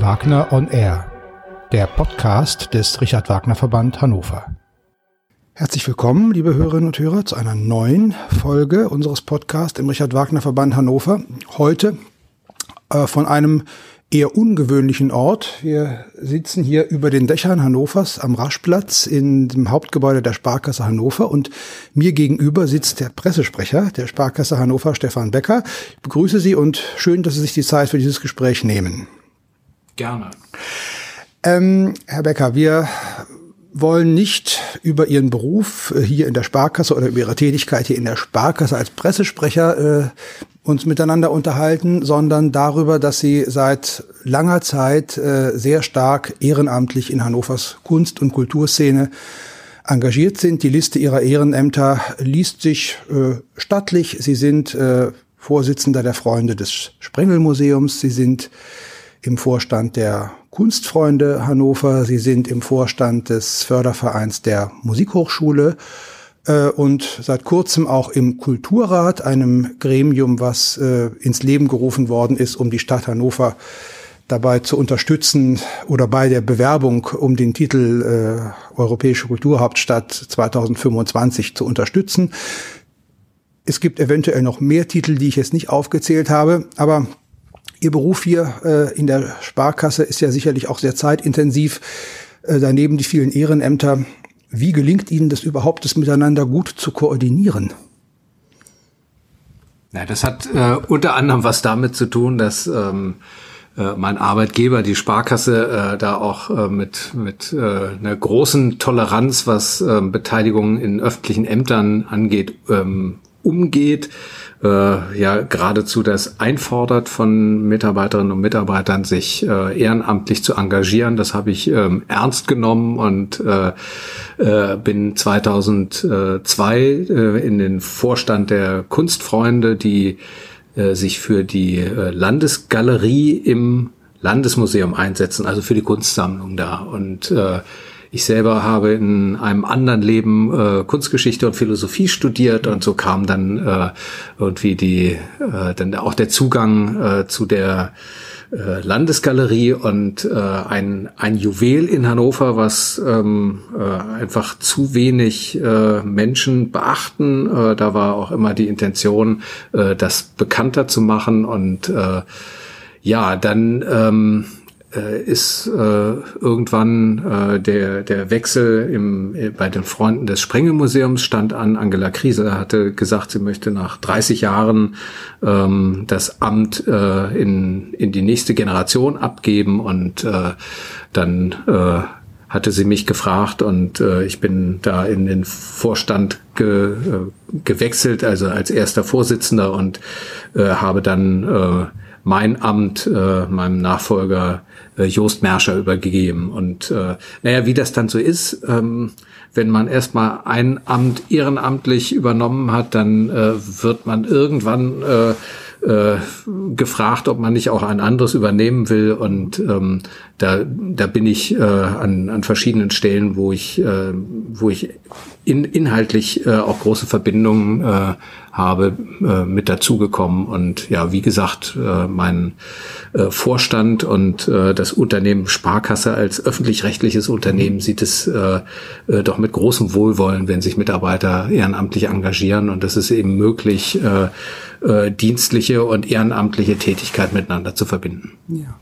Wagner on Air, der Podcast des Richard Wagner Verband Hannover. Herzlich willkommen, liebe Hörerinnen und Hörer, zu einer neuen Folge unseres Podcasts im Richard Wagner Verband Hannover. Heute äh, von einem eher ungewöhnlichen Ort. Wir sitzen hier über den Dächern Hannovers am Raschplatz in dem Hauptgebäude der Sparkasse Hannover und mir gegenüber sitzt der Pressesprecher der Sparkasse Hannover, Stefan Becker. Ich begrüße Sie und schön, dass Sie sich die Zeit für dieses Gespräch nehmen. Gerne. Ähm, Herr Becker, wir wollen nicht über Ihren Beruf äh, hier in der Sparkasse oder über Ihre Tätigkeit hier in der Sparkasse als Pressesprecher äh, uns miteinander unterhalten, sondern darüber, dass Sie seit langer Zeit äh, sehr stark ehrenamtlich in Hannovers Kunst- und Kulturszene engagiert sind. Die Liste Ihrer Ehrenämter liest sich äh, stattlich. Sie sind äh, Vorsitzender der Freunde des Sprengelmuseums. Sie sind im Vorstand der Kunstfreunde Hannover. Sie sind im Vorstand des Fördervereins der Musikhochschule äh, und seit kurzem auch im Kulturrat, einem Gremium, was äh, ins Leben gerufen worden ist, um die Stadt Hannover dabei zu unterstützen oder bei der Bewerbung um den Titel äh, Europäische Kulturhauptstadt 2025 zu unterstützen. Es gibt eventuell noch mehr Titel, die ich jetzt nicht aufgezählt habe, aber Ihr Beruf hier äh, in der Sparkasse ist ja sicherlich auch sehr zeitintensiv. Äh, daneben die vielen Ehrenämter. Wie gelingt Ihnen das überhaupt, das miteinander gut zu koordinieren? Ja, das hat äh, unter anderem was damit zu tun, dass ähm, äh, mein Arbeitgeber, die Sparkasse, äh, da auch äh, mit, mit äh, einer großen Toleranz, was äh, Beteiligung in öffentlichen Ämtern angeht, ähm, umgeht äh, ja geradezu das einfordert von Mitarbeiterinnen und Mitarbeitern, sich äh, ehrenamtlich zu engagieren. Das habe ich ähm, ernst genommen und äh, äh, bin 2002 äh, in den Vorstand der Kunstfreunde, die äh, sich für die äh, Landesgalerie im Landesmuseum einsetzen, also für die Kunstsammlung da. Und äh, ich selber habe in einem anderen Leben äh, Kunstgeschichte und Philosophie studiert und so kam dann äh, irgendwie die äh, dann auch der Zugang äh, zu der äh, Landesgalerie und äh, ein, ein Juwel in Hannover, was ähm, äh, einfach zu wenig äh, Menschen beachten. Äh, da war auch immer die Intention, äh, das bekannter zu machen und äh, ja, dann ähm, äh, ist äh, irgendwann äh, der, der Wechsel im, äh, bei den Freunden des Sprengelmuseums stand an. Angela Krise hatte gesagt, sie möchte nach 30 Jahren ähm, das Amt äh, in, in die nächste Generation abgeben und äh, dann äh, hatte sie mich gefragt und äh, ich bin da in den Vorstand ge, äh, gewechselt, also als erster Vorsitzender und äh, habe dann äh, mein Amt äh, meinem Nachfolger äh, Jost Merscher übergeben. Und äh, naja, wie das dann so ist, ähm, wenn man erstmal ein Amt ehrenamtlich übernommen hat, dann äh, wird man irgendwann äh, äh, gefragt, ob man nicht auch ein anderes übernehmen will. Und ähm, da, da bin ich äh, an, an verschiedenen Stellen, wo ich, äh, wo ich in, inhaltlich äh, auch große Verbindungen äh, habe, äh, mit dazugekommen. Und ja, wie gesagt, äh, mein äh, Vorstand und äh, das Unternehmen Sparkasse als öffentlich-rechtliches Unternehmen sieht es äh, äh, doch mit großem Wohlwollen, wenn sich Mitarbeiter ehrenamtlich engagieren. Und es ist eben möglich, äh, äh, dienstliche und ehrenamtliche Tätigkeit miteinander zu verbinden. Ja.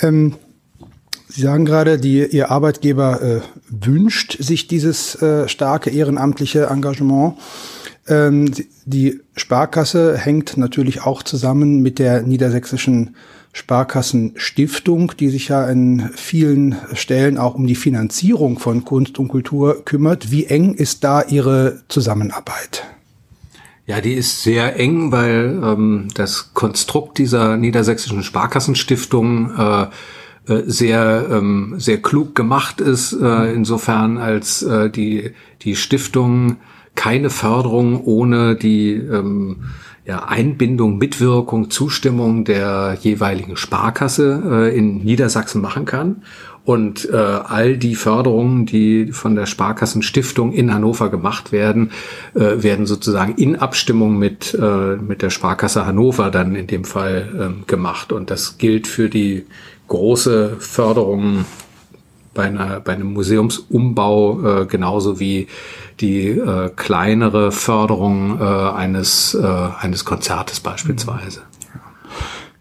Ähm Sie sagen gerade, die, Ihr Arbeitgeber äh, wünscht sich dieses äh, starke ehrenamtliche Engagement. Ähm, die Sparkasse hängt natürlich auch zusammen mit der niedersächsischen Sparkassenstiftung, die sich ja in vielen Stellen auch um die Finanzierung von Kunst und Kultur kümmert. Wie eng ist da Ihre Zusammenarbeit? Ja, die ist sehr eng, weil ähm, das Konstrukt dieser niedersächsischen Sparkassenstiftung äh, äh, sehr ähm, sehr klug gemacht ist äh, insofern als äh, die die Stiftung keine Förderung ohne die ähm, ja, Einbindung, Mitwirkung, Zustimmung der jeweiligen Sparkasse äh, in Niedersachsen machen kann. Und äh, all die Förderungen, die von der Sparkassenstiftung in Hannover gemacht werden, äh, werden sozusagen in Abstimmung mit, äh, mit der Sparkasse Hannover dann in dem Fall äh, gemacht. Und das gilt für die große Förderungen bei, einer, bei einem Museumsumbau äh, genauso wie die äh, kleinere Förderung äh, eines, äh, eines Konzertes beispielsweise.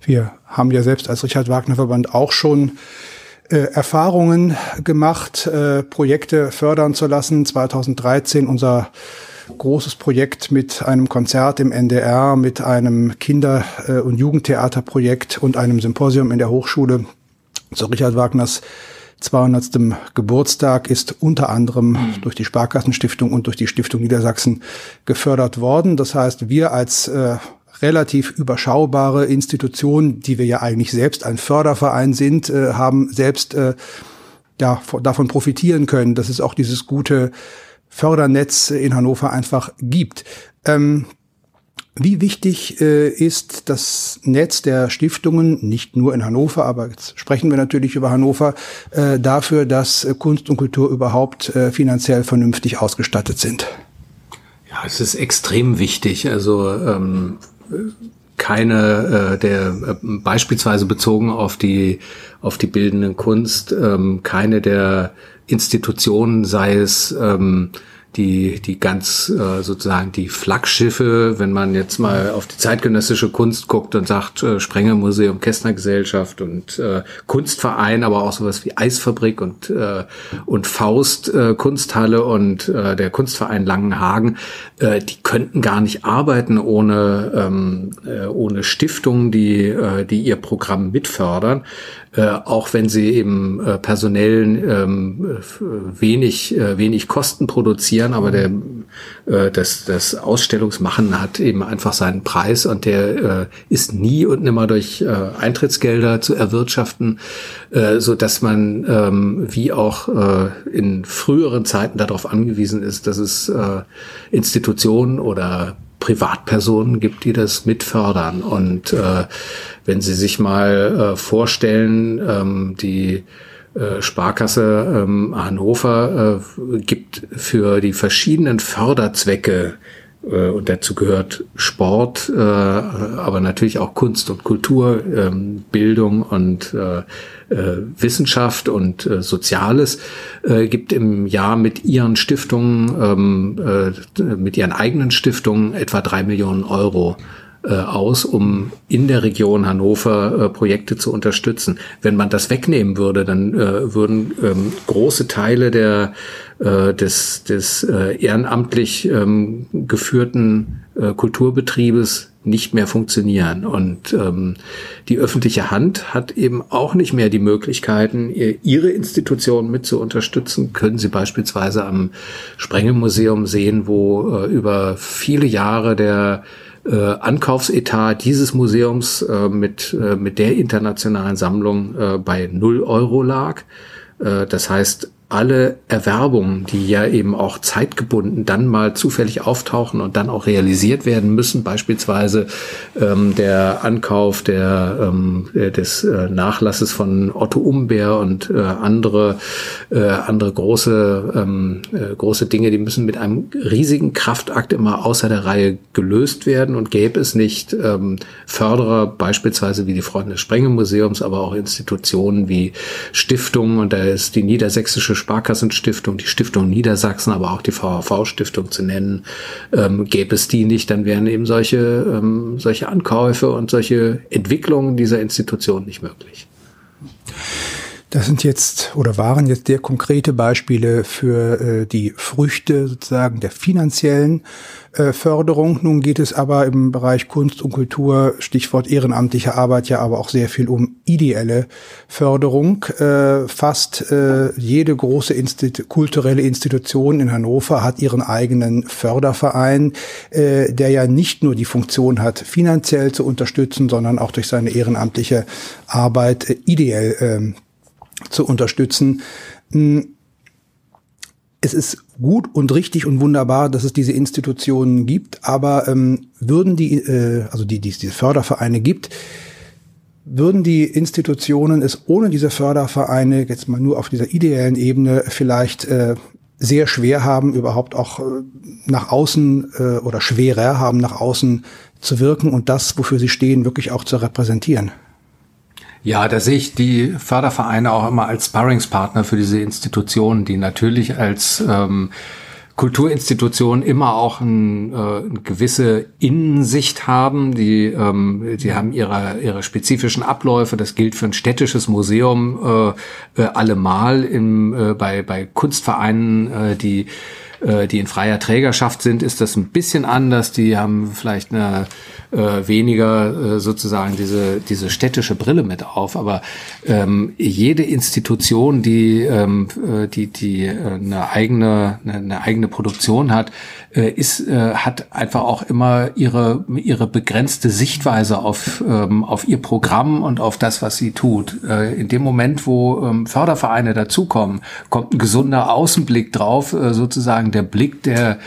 Wir haben ja selbst als Richard Wagner Verband auch schon äh, Erfahrungen gemacht, äh, Projekte fördern zu lassen. 2013 unser großes Projekt mit einem Konzert im NDR, mit einem Kinder- äh, und Jugendtheaterprojekt und einem Symposium in der Hochschule zu Richard Wagners 200. Geburtstag ist unter anderem mhm. durch die Sparkassenstiftung und durch die Stiftung Niedersachsen gefördert worden. Das heißt, wir als äh, relativ überschaubare Institution, die wir ja eigentlich selbst ein Förderverein sind, äh, haben selbst äh, ja, davon profitieren können, dass es auch dieses gute Fördernetz in Hannover einfach gibt. Ähm, wie wichtig äh, ist das Netz der Stiftungen, nicht nur in Hannover, aber jetzt sprechen wir natürlich über Hannover, äh, dafür, dass Kunst und Kultur überhaupt äh, finanziell vernünftig ausgestattet sind? Ja, es ist extrem wichtig. Also ähm, keine äh, der äh, beispielsweise bezogen auf die auf die bildenden Kunst ähm, keine der Institutionen sei es ähm, die, die ganz äh, sozusagen die Flaggschiffe, wenn man jetzt mal auf die zeitgenössische Kunst guckt und sagt, äh, Sprenger Museum, Kästner Gesellschaft und äh, Kunstverein, aber auch sowas wie Eisfabrik und, äh, und Faust äh, Kunsthalle und äh, der Kunstverein Langenhagen, äh, die könnten gar nicht arbeiten ohne, ähm, äh, ohne Stiftungen, die, äh, die ihr Programm mitfördern äh, auch wenn sie eben äh, personell ähm, wenig, äh, wenig Kosten produzieren, aber der, äh, das, das Ausstellungsmachen hat eben einfach seinen Preis und der äh, ist nie und nimmer durch äh, Eintrittsgelder zu erwirtschaften, äh, so dass man ähm, wie auch äh, in früheren Zeiten darauf angewiesen ist, dass es äh, Institutionen oder Privatpersonen gibt, die das mitfördern. Und äh, wenn Sie sich mal äh, vorstellen, ähm, die Sparkasse ähm, Hannover äh, gibt für die verschiedenen Förderzwecke äh, und dazu gehört Sport, äh, aber natürlich auch Kunst und Kultur, ähm, Bildung und äh, äh, Wissenschaft und äh, Soziales äh, gibt im Jahr mit ihren Stiftungen, ähm, äh, mit ihren eigenen Stiftungen etwa drei Millionen Euro äh, aus, um in der Region Hannover äh, Projekte zu unterstützen. Wenn man das wegnehmen würde, dann äh, würden ähm, große Teile der äh, des, des äh, ehrenamtlich ähm, geführten äh, Kulturbetriebes nicht mehr funktionieren. Und ähm, die öffentliche Hand hat eben auch nicht mehr die Möglichkeiten, ihre Institutionen mit zu unterstützen. Können Sie beispielsweise am Sprengelmuseum sehen, wo äh, über viele Jahre der äh, Ankaufsetat dieses Museums äh, mit, äh, mit der internationalen Sammlung äh, bei null Euro lag. Äh, das heißt, alle Erwerbungen, die ja eben auch zeitgebunden dann mal zufällig auftauchen und dann auch realisiert werden müssen, beispielsweise ähm, der Ankauf der, ähm, des äh, Nachlasses von Otto Umbeer und äh, andere, äh, andere große, ähm, äh, große Dinge, die müssen mit einem riesigen Kraftakt immer außer der Reihe gelöst werden und gäbe es nicht ähm, Förderer, beispielsweise wie die Freunde des Sprengemuseums, aber auch Institutionen wie Stiftungen und da ist die niedersächsische Sparkassenstiftung, die Stiftung Niedersachsen, aber auch die VHV-Stiftung zu nennen. Ähm, gäbe es die nicht, dann wären eben solche, ähm, solche Ankäufe und solche Entwicklungen dieser Institution nicht möglich. Das sind jetzt oder waren jetzt sehr konkrete Beispiele für äh, die Früchte sozusagen der finanziellen äh, Förderung. Nun geht es aber im Bereich Kunst und Kultur, Stichwort ehrenamtliche Arbeit, ja aber auch sehr viel um ideelle Förderung. Äh, fast äh, jede große Institu kulturelle Institution in Hannover hat ihren eigenen Förderverein, äh, der ja nicht nur die Funktion hat, finanziell zu unterstützen, sondern auch durch seine ehrenamtliche Arbeit äh, ideell ähm, zu unterstützen. Hm, es ist gut und richtig und wunderbar, dass es diese Institutionen gibt, aber ähm, würden die, äh, also die, die diese Fördervereine gibt, würden die Institutionen es ohne diese Fördervereine jetzt mal nur auf dieser ideellen Ebene vielleicht äh, sehr schwer haben, überhaupt auch äh, nach außen äh, oder schwerer haben, nach außen zu wirken und das, wofür sie stehen, wirklich auch zu repräsentieren. Ja, da sehe ich die Fördervereine auch immer als Sparringspartner für diese Institutionen, die natürlich als ähm, Kulturinstitutionen immer auch ein, äh, eine gewisse Innensicht haben. Die, ähm, die haben ihre, ihre spezifischen Abläufe. Das gilt für ein städtisches Museum äh, äh, allemal im, äh, bei, bei Kunstvereinen, äh, die äh, die in freier Trägerschaft sind, ist das ein bisschen anders. Die haben vielleicht eine äh, weniger äh, sozusagen diese, diese städtische Brille mit auf. Aber ähm, jede Institution, die, ähm, äh, die, die äh, eine eigene, eine, eine eigene Produktion hat, äh, ist, äh, hat einfach auch immer ihre, ihre begrenzte Sichtweise auf, ähm, auf ihr Programm und auf das, was sie tut. Äh, in dem Moment, wo ähm, Fördervereine dazukommen, kommt ein gesunder Außenblick drauf, äh, sozusagen der Blick der,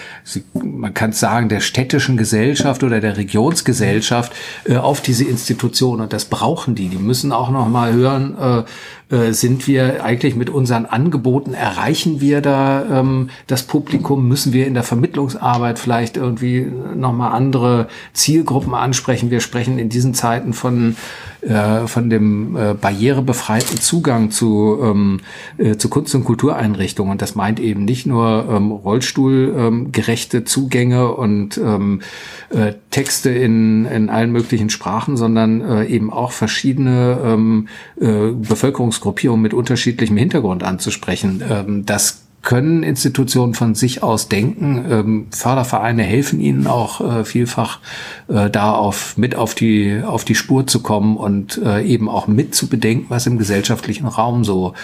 man kann sagen, der städtischen Gesellschaft oder der Regionsgesellschaft äh, auf diese Institution. Und das brauchen die. Die müssen auch noch mal hören, äh, äh, sind wir eigentlich mit unseren Angeboten, erreichen wir da ähm, das Publikum, müssen wir in der Vermittlungsarbeit vielleicht irgendwie nochmal andere Zielgruppen ansprechen. Wir sprechen in diesen Zeiten von äh, von dem äh, barrierebefreiten Zugang zu, ähm, äh, zu Kunst- und Kultureinrichtungen. Und das meint eben nicht nur ähm, rollstuhlgerechte ähm, Zugänge und ähm, äh, Texte in, in allen möglichen Sprachen, sondern äh, eben auch verschiedene ähm, äh, Bevölkerungsgruppierungen mit unterschiedlichem Hintergrund anzusprechen. Ähm, das können Institutionen von sich aus denken. Ähm, Fördervereine helfen ihnen auch äh, vielfach äh, da auf, mit auf die, auf die Spur zu kommen und äh, eben auch mit zu bedenken, was im gesellschaftlichen Raum so,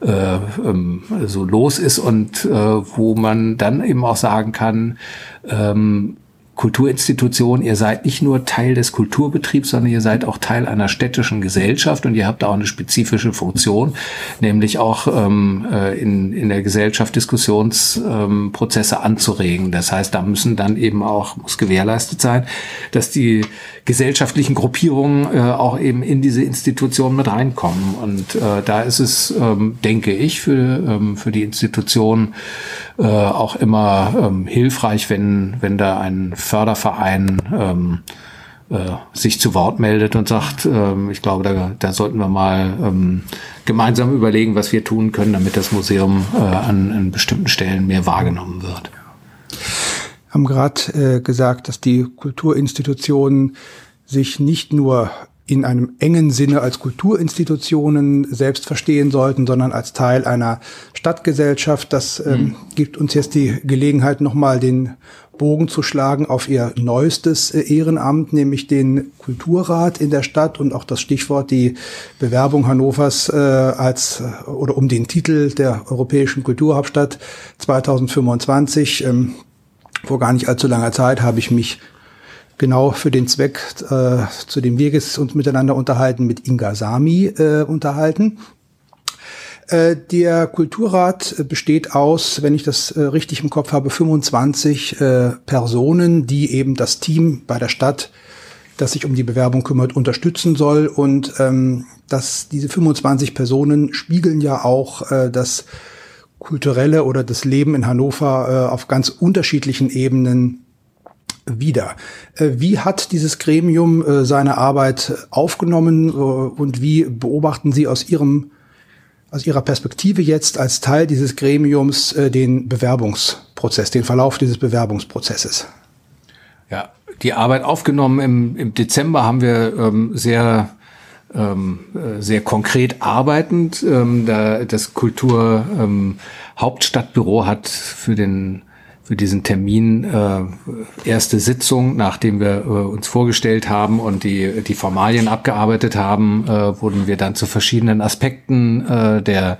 äh, ähm, so los ist und äh, wo man dann eben auch sagen kann, ähm, Kulturinstitution, ihr seid nicht nur Teil des Kulturbetriebs, sondern ihr seid auch Teil einer städtischen Gesellschaft und ihr habt auch eine spezifische Funktion, nämlich auch ähm, äh, in, in der Gesellschaft Diskussionsprozesse ähm, anzuregen. Das heißt, da müssen dann eben auch, muss gewährleistet sein, dass die gesellschaftlichen Gruppierungen äh, auch eben in diese Institution mit reinkommen. Und äh, da ist es, ähm, denke ich, für, ähm, für die Institution äh, auch immer ähm, hilfreich, wenn, wenn da ein Förderverein ähm, äh, sich zu Wort meldet und sagt, ähm, ich glaube, da, da sollten wir mal ähm, gemeinsam überlegen, was wir tun können, damit das Museum äh, an, an bestimmten Stellen mehr wahrgenommen wird haben gerade äh, gesagt, dass die Kulturinstitutionen sich nicht nur in einem engen Sinne als Kulturinstitutionen selbst verstehen sollten, sondern als Teil einer Stadtgesellschaft. Das ähm, mhm. gibt uns jetzt die Gelegenheit, nochmal den Bogen zu schlagen auf ihr neuestes äh, Ehrenamt, nämlich den Kulturrat in der Stadt und auch das Stichwort die Bewerbung Hannovers äh, als äh, oder um den Titel der europäischen Kulturhauptstadt 2025. Ähm, vor gar nicht allzu langer Zeit habe ich mich genau für den Zweck, äh, zu dem wir uns miteinander unterhalten, mit Inga Sami äh, unterhalten. Äh, der Kulturrat besteht aus, wenn ich das äh, richtig im Kopf habe, 25 äh, Personen, die eben das Team bei der Stadt, das sich um die Bewerbung kümmert, unterstützen soll. Und ähm, dass diese 25 Personen spiegeln ja auch äh, das kulturelle oder das Leben in Hannover äh, auf ganz unterschiedlichen Ebenen wieder. Äh, wie hat dieses Gremium äh, seine Arbeit aufgenommen äh, und wie beobachten Sie aus Ihrem aus Ihrer Perspektive jetzt als Teil dieses Gremiums äh, den Bewerbungsprozess, den Verlauf dieses Bewerbungsprozesses? Ja, die Arbeit aufgenommen im, im Dezember haben wir ähm, sehr ähm, äh, sehr konkret arbeitend. Ähm, da das Kultur ähm, hat für den für diesen Termin äh, erste Sitzung, nachdem wir äh, uns vorgestellt haben und die die Formalien abgearbeitet haben, äh, wurden wir dann zu verschiedenen Aspekten äh, der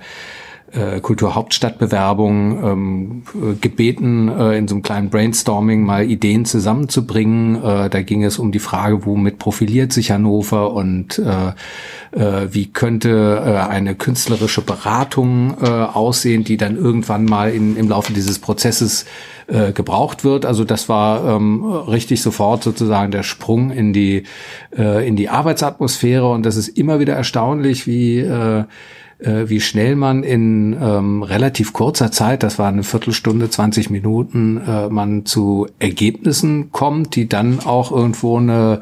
äh, Kulturhauptstadtbewerbung ähm, gebeten, äh, in so einem kleinen Brainstorming mal Ideen zusammenzubringen. Äh, da ging es um die Frage, womit profiliert sich Hannover und äh, äh, wie könnte äh, eine künstlerische Beratung äh, aussehen, die dann irgendwann mal in, im Laufe dieses Prozesses äh, gebraucht wird. Also das war ähm, richtig sofort sozusagen der Sprung in die äh, in die Arbeitsatmosphäre und das ist immer wieder erstaunlich, wie äh, äh, wie schnell man in ähm, relativ kurzer Zeit, das war eine Viertelstunde, 20 Minuten, äh, man zu Ergebnissen kommt, die dann auch irgendwo eine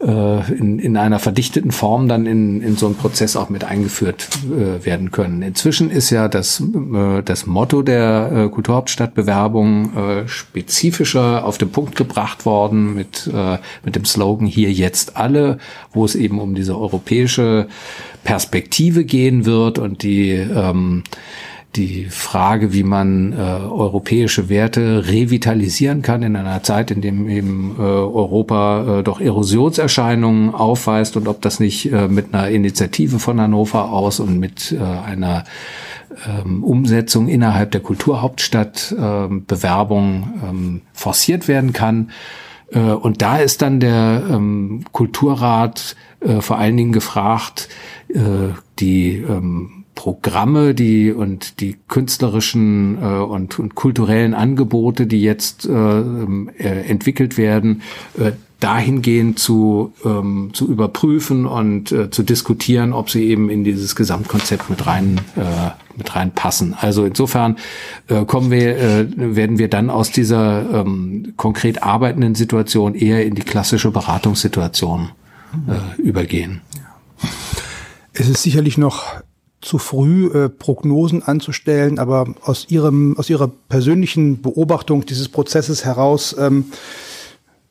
äh, in, in einer verdichteten Form dann in, in so einen Prozess auch mit eingeführt äh, werden können. Inzwischen ist ja das, äh, das Motto der äh, Kulturhauptstadtbewerbung äh, spezifischer auf den Punkt gebracht worden mit, äh, mit dem Slogan Hier jetzt alle, wo es eben um diese europäische Perspektive gehen wird und die ähm, die Frage, wie man äh, europäische Werte revitalisieren kann in einer Zeit, in dem eben äh, Europa äh, doch Erosionserscheinungen aufweist und ob das nicht äh, mit einer Initiative von Hannover aus und mit äh, einer ähm, Umsetzung innerhalb der Kulturhauptstadt äh, Bewerbung ähm, forciert werden kann. Äh, und da ist dann der ähm, Kulturrat äh, vor allen Dingen gefragt, äh, die ähm, Programme, die und die künstlerischen äh, und, und kulturellen Angebote, die jetzt äh, äh, entwickelt werden, äh, dahingehend zu, ähm, zu überprüfen und äh, zu diskutieren, ob sie eben in dieses Gesamtkonzept mit rein äh, mit reinpassen. Also insofern äh, kommen wir, äh, werden wir dann aus dieser ähm, konkret arbeitenden Situation eher in die klassische Beratungssituation äh, übergehen. Es ist sicherlich noch zu früh äh, Prognosen anzustellen, aber aus ihrem aus ihrer persönlichen Beobachtung dieses Prozesses heraus, ähm,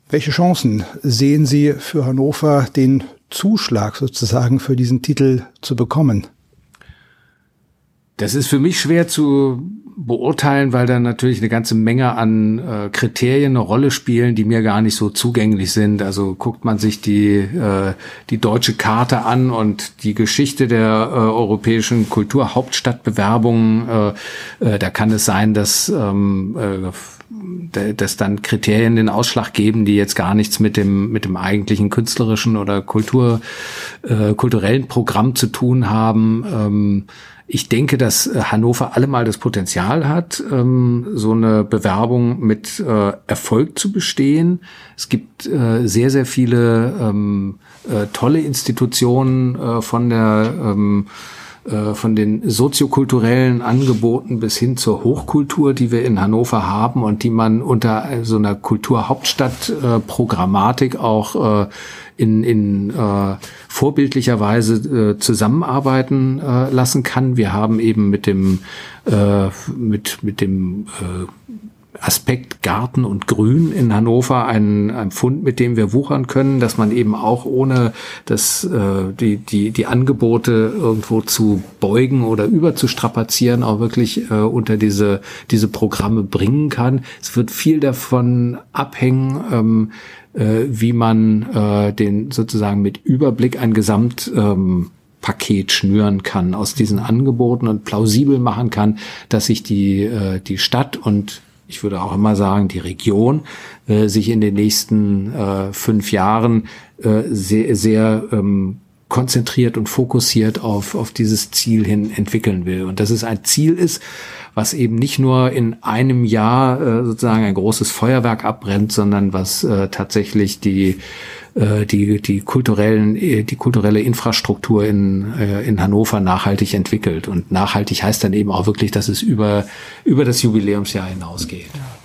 welche Chancen sehen Sie für Hannover, den Zuschlag sozusagen für diesen Titel zu bekommen? Das ist für mich schwer zu beurteilen, weil da natürlich eine ganze Menge an äh, Kriterien eine Rolle spielen, die mir gar nicht so zugänglich sind. Also guckt man sich die, äh, die deutsche Karte an und die Geschichte der äh, europäischen Kulturhauptstadtbewerbung, äh, äh, da kann es sein, dass ähm, äh, dass dann Kriterien den Ausschlag geben, die jetzt gar nichts mit dem mit dem eigentlichen künstlerischen oder Kultur äh, kulturellen Programm zu tun haben. Ähm, ich denke, dass äh, Hannover allemal das Potenzial hat, ähm, so eine Bewerbung mit äh, Erfolg zu bestehen. Es gibt äh, sehr, sehr viele ähm, tolle Institutionen von der von den soziokulturellen Angeboten bis hin zur Hochkultur, die wir in Hannover haben und die man unter so einer Kulturhauptstadt-Programmatik auch in, in äh, vorbildlicher Weise äh, zusammenarbeiten äh, lassen kann. Wir haben eben mit dem äh, mit mit dem äh, Aspekt Garten und Grün in Hannover ein, ein Fund, mit dem wir wuchern können, dass man eben auch ohne das, äh, die, die, die Angebote irgendwo zu beugen oder überzustrapazieren, auch wirklich äh, unter diese, diese Programme bringen kann. Es wird viel davon abhängen, ähm, äh, wie man äh, den sozusagen mit Überblick ein Gesamt ähm, schnüren kann aus diesen Angeboten und plausibel machen kann, dass sich die, äh, die Stadt und ich würde auch immer sagen, die Region äh, sich in den nächsten äh, fünf Jahren äh, sehr, sehr ähm, konzentriert und fokussiert auf, auf dieses Ziel hin entwickeln will. Und dass es ein Ziel ist, was eben nicht nur in einem Jahr äh, sozusagen ein großes Feuerwerk abbrennt, sondern was äh, tatsächlich die äh, die die kulturellen die kulturelle Infrastruktur in äh, in Hannover nachhaltig entwickelt und nachhaltig heißt dann eben auch wirklich, dass es über über das Jubiläumsjahr hinausgeht. Ja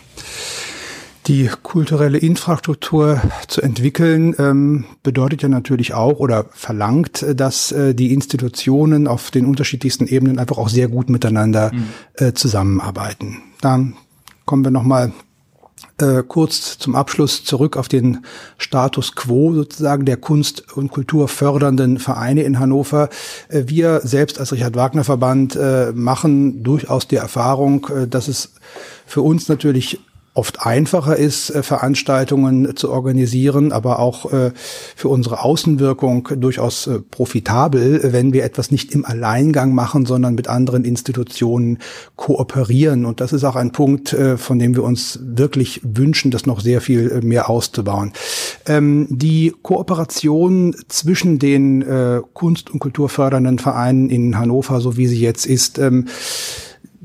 die kulturelle Infrastruktur zu entwickeln, ähm, bedeutet ja natürlich auch oder verlangt, äh, dass äh, die Institutionen auf den unterschiedlichsten Ebenen einfach auch sehr gut miteinander mhm. äh, zusammenarbeiten. Dann kommen wir nochmal äh, kurz zum Abschluss zurück auf den Status quo sozusagen der Kunst- und Kulturfördernden Vereine in Hannover. Äh, wir selbst als Richard Wagner Verband äh, machen durchaus die Erfahrung, äh, dass es für uns natürlich oft einfacher ist, äh, Veranstaltungen zu organisieren, aber auch äh, für unsere Außenwirkung durchaus äh, profitabel, wenn wir etwas nicht im Alleingang machen, sondern mit anderen Institutionen kooperieren. Und das ist auch ein Punkt, von dem wir uns wirklich wünschen, das noch sehr viel mehr auszubauen. Ähm, die Kooperation zwischen den Kunst- und Kulturfördernden Vereinen in Hannover, so wie sie jetzt ist, ähm,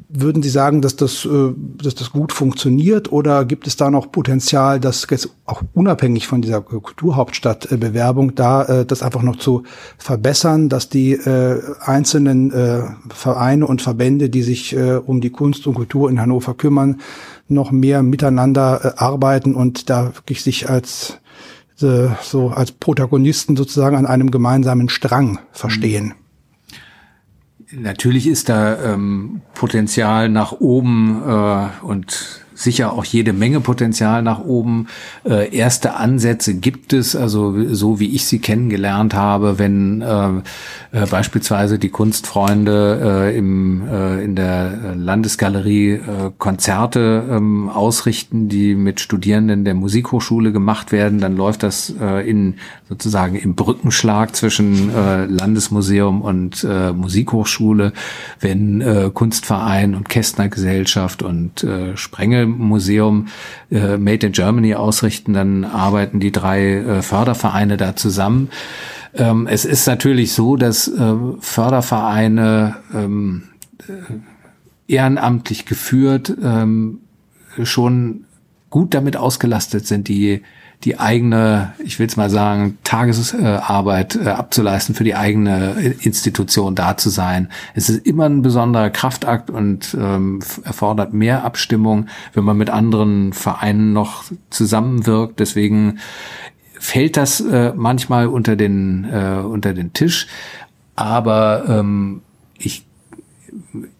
würden Sie sagen, dass das, äh, dass das gut funktioniert oder gibt es da noch Potenzial, dass jetzt auch unabhängig von dieser Kulturhauptstadtbewerbung da äh, das einfach noch zu verbessern, dass die äh, einzelnen äh, Vereine und Verbände, die sich äh, um die Kunst und Kultur in Hannover kümmern, noch mehr miteinander äh, arbeiten und da wirklich sich als äh, so als Protagonisten sozusagen an einem gemeinsamen Strang verstehen. Mhm. Natürlich ist da ähm, Potenzial nach oben äh, und sicher auch jede Menge Potenzial nach oben. Äh, erste Ansätze gibt es, also so wie ich sie kennengelernt habe, wenn äh, äh, beispielsweise die Kunstfreunde äh, im, äh, in der Landesgalerie äh, Konzerte ähm, ausrichten, die mit Studierenden der Musikhochschule gemacht werden, dann läuft das äh, in sozusagen im Brückenschlag zwischen äh, Landesmuseum und äh, Musikhochschule, wenn äh, Kunstverein und Kästnergesellschaft und äh, Sprengel Museum äh, Made in Germany ausrichten, dann arbeiten die drei äh, Fördervereine da zusammen. Ähm, es ist natürlich so, dass äh, Fördervereine ähm, äh, ehrenamtlich geführt ähm, schon gut damit ausgelastet sind, die die eigene, ich will es mal sagen, Tagesarbeit äh, abzuleisten, für die eigene Institution da zu sein. Es ist immer ein besonderer Kraftakt und ähm, erfordert mehr Abstimmung, wenn man mit anderen Vereinen noch zusammenwirkt. Deswegen fällt das äh, manchmal unter den äh, unter den Tisch, aber ähm, ich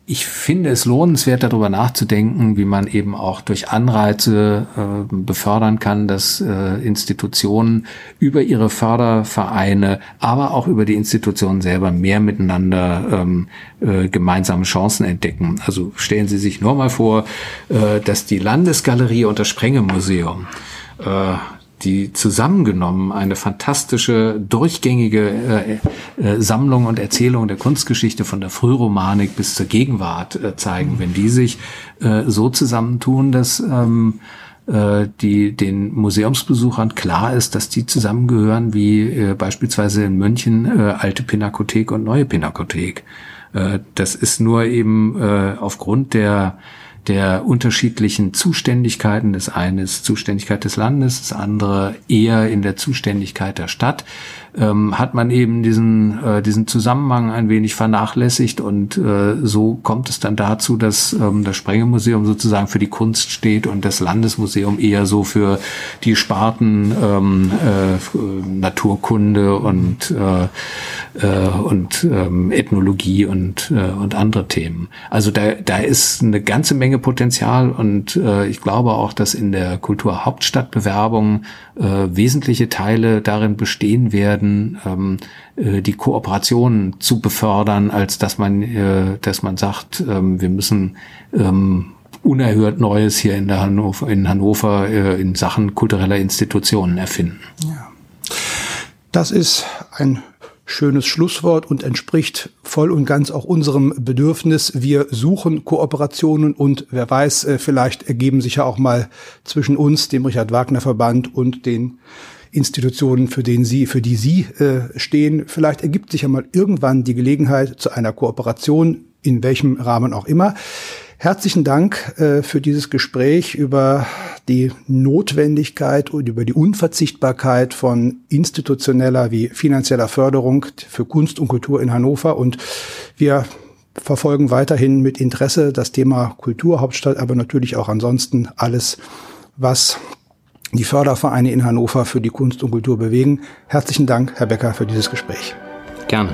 ich finde es lohnenswert, darüber nachzudenken, wie man eben auch durch Anreize äh, befördern kann, dass äh, Institutionen über ihre Fördervereine, aber auch über die Institutionen selber mehr miteinander ähm, äh, gemeinsame Chancen entdecken. Also stellen Sie sich nur mal vor, äh, dass die Landesgalerie und das Sprenge Museum äh, die zusammengenommen eine fantastische, durchgängige äh, äh, Sammlung und Erzählung der Kunstgeschichte von der Frühromanik bis zur Gegenwart äh, zeigen. Wenn die sich äh, so zusammentun, dass ähm, äh, die den Museumsbesuchern klar ist, dass die zusammengehören wie äh, beispielsweise in München äh, alte Pinakothek und neue Pinakothek. Äh, das ist nur eben äh, aufgrund der der unterschiedlichen Zuständigkeiten. Das eine ist Zuständigkeit des Landes, das andere eher in der Zuständigkeit der Stadt ähm, hat man eben diesen, äh, diesen Zusammenhang ein wenig vernachlässigt und äh, so kommt es dann dazu, dass ähm, das Sprengemuseum sozusagen für die Kunst steht und das Landesmuseum eher so für die Sparten ähm, äh, Naturkunde und, äh, äh, und ähm, Ethnologie und, äh, und andere Themen. Also da, da ist eine ganze Menge Potenzial und äh, ich glaube auch, dass in der Kulturhauptstadtbewerbung äh, wesentliche Teile darin bestehen werden, ähm, äh, die Kooperation zu befördern, als dass man, äh, dass man sagt, ähm, wir müssen ähm, unerhört Neues hier in, der Hannover, in Hannover äh, in Sachen kultureller Institutionen erfinden. Ja. Das ist ein schönes Schlusswort und entspricht voll und ganz auch unserem Bedürfnis. Wir suchen Kooperationen und wer weiß, äh, vielleicht ergeben sich ja auch mal zwischen uns, dem Richard Wagner Verband und den Institutionen, für, den Sie, für die Sie äh, stehen. Vielleicht ergibt sich ja mal irgendwann die Gelegenheit zu einer Kooperation, in welchem Rahmen auch immer. Herzlichen Dank äh, für dieses Gespräch über die Notwendigkeit und über die Unverzichtbarkeit von institutioneller wie finanzieller Förderung für Kunst und Kultur in Hannover. Und wir verfolgen weiterhin mit Interesse das Thema Kulturhauptstadt, aber natürlich auch ansonsten alles, was die Fördervereine in Hannover für die Kunst und Kultur bewegen. Herzlichen Dank, Herr Becker, für dieses Gespräch. Gerne.